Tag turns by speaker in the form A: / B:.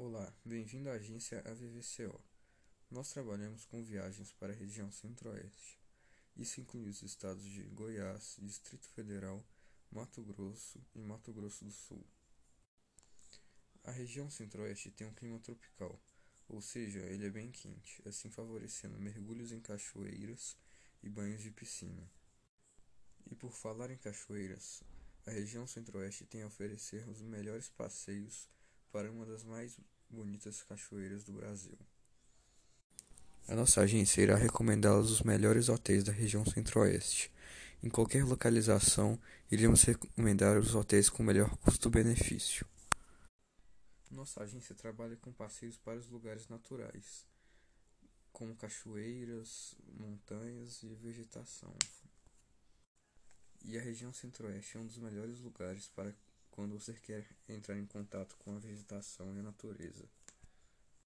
A: Olá, bem-vindo à agência AVVCO. Nós trabalhamos com viagens para a região Centro-Oeste. Isso inclui os estados de Goiás, Distrito Federal, Mato Grosso e Mato Grosso do Sul. A região Centro-Oeste tem um clima tropical, ou seja, ele é bem quente, assim favorecendo mergulhos em cachoeiras e banhos de piscina. E por falar em cachoeiras, a região Centro-Oeste tem a oferecer os melhores passeios para uma das mais bonitas cachoeiras do Brasil. A nossa agência irá recomendá-los os melhores hotéis da região Centro-Oeste. Em qualquer localização, iremos recomendar os hotéis com melhor custo-benefício. Nossa agência trabalha com passeios para os lugares naturais, como cachoeiras, montanhas e vegetação. E a região Centro-Oeste é um dos melhores lugares para quando você quer entrar em contato com a vegetação e a natureza.